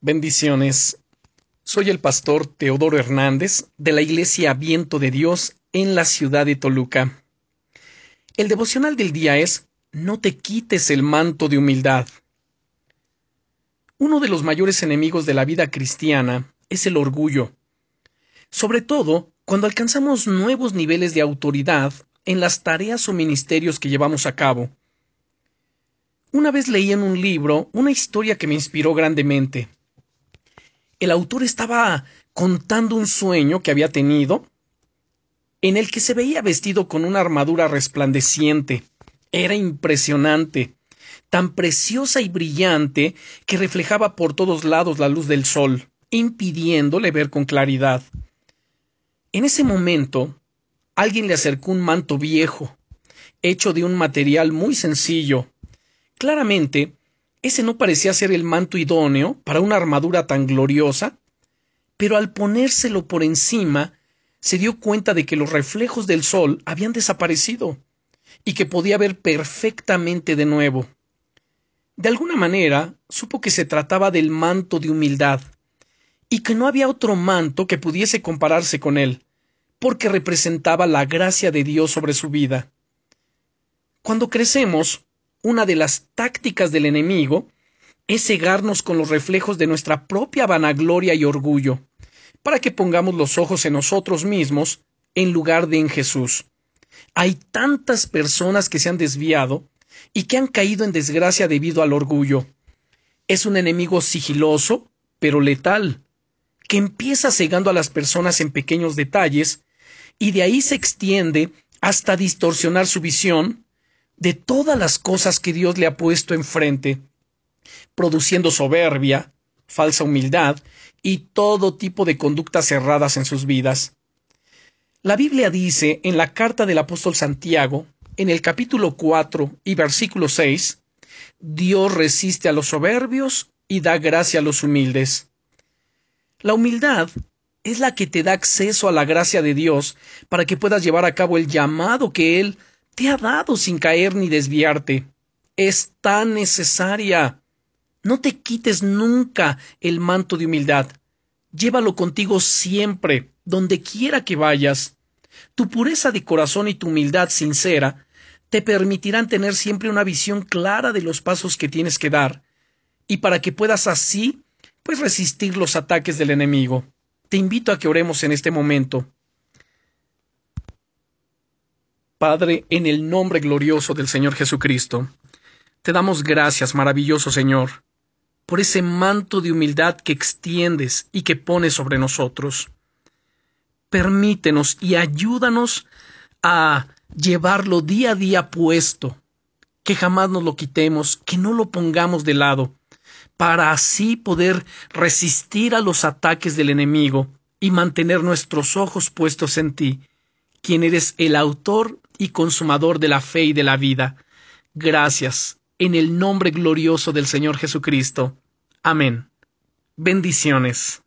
Bendiciones. Soy el pastor Teodoro Hernández de la Iglesia Viento de Dios en la ciudad de Toluca. El devocional del día es No te quites el manto de humildad. Uno de los mayores enemigos de la vida cristiana es el orgullo, sobre todo cuando alcanzamos nuevos niveles de autoridad en las tareas o ministerios que llevamos a cabo. Una vez leí en un libro una historia que me inspiró grandemente el autor estaba contando un sueño que había tenido en el que se veía vestido con una armadura resplandeciente. Era impresionante, tan preciosa y brillante que reflejaba por todos lados la luz del sol, impidiéndole ver con claridad. En ese momento, alguien le acercó un manto viejo, hecho de un material muy sencillo. Claramente, ese no parecía ser el manto idóneo para una armadura tan gloriosa, pero al ponérselo por encima, se dio cuenta de que los reflejos del sol habían desaparecido y que podía ver perfectamente de nuevo. De alguna manera, supo que se trataba del manto de humildad, y que no había otro manto que pudiese compararse con él, porque representaba la gracia de Dios sobre su vida. Cuando crecemos, una de las tácticas del enemigo es cegarnos con los reflejos de nuestra propia vanagloria y orgullo, para que pongamos los ojos en nosotros mismos en lugar de en Jesús. Hay tantas personas que se han desviado y que han caído en desgracia debido al orgullo. Es un enemigo sigiloso, pero letal, que empieza cegando a las personas en pequeños detalles y de ahí se extiende hasta distorsionar su visión de todas las cosas que Dios le ha puesto enfrente, produciendo soberbia, falsa humildad y todo tipo de conductas erradas en sus vidas. La Biblia dice en la carta del apóstol Santiago, en el capítulo 4 y versículo 6, Dios resiste a los soberbios y da gracia a los humildes. La humildad es la que te da acceso a la gracia de Dios para que puedas llevar a cabo el llamado que Él te ha dado sin caer ni desviarte. Es tan necesaria. No te quites nunca el manto de humildad. Llévalo contigo siempre, donde quiera que vayas. Tu pureza de corazón y tu humildad sincera te permitirán tener siempre una visión clara de los pasos que tienes que dar, y para que puedas así, pues resistir los ataques del enemigo. Te invito a que oremos en este momento. Padre, en el nombre glorioso del Señor Jesucristo, te damos gracias, maravilloso Señor, por ese manto de humildad que extiendes y que pones sobre nosotros. Permítenos y ayúdanos a llevarlo día a día puesto, que jamás nos lo quitemos, que no lo pongamos de lado, para así poder resistir a los ataques del enemigo y mantener nuestros ojos puestos en ti, quien eres el autor y consumador de la fe y de la vida. Gracias, en el nombre glorioso del Señor Jesucristo. Amén. Bendiciones.